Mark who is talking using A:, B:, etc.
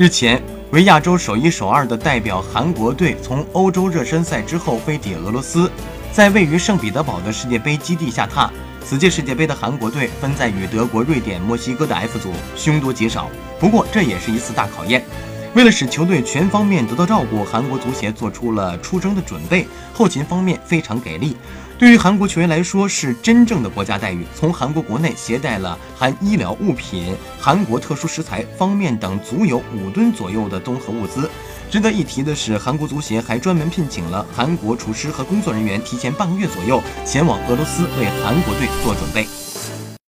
A: 日前，为亚洲首一首二的代表韩国队从欧洲热身赛之后飞抵俄罗斯，在位于圣彼得堡的世界杯基地下榻。此届世界杯的韩国队分在与德国、瑞典、墨西哥的 F 组，凶多吉少。不过这也是一次大考验。为了使球队全方面得到照顾，韩国足协做出了出征的准备，后勤方面非常给力。对于韩国球员来说，是真正的国家待遇。从韩国国内携带了含医疗物品、韩国特殊食材方面等足有五吨左右的综合物资。值得一提的是，韩国足协还专门聘请了韩国厨师和工作人员，提前半个月左右前往俄罗斯为韩国队做准备。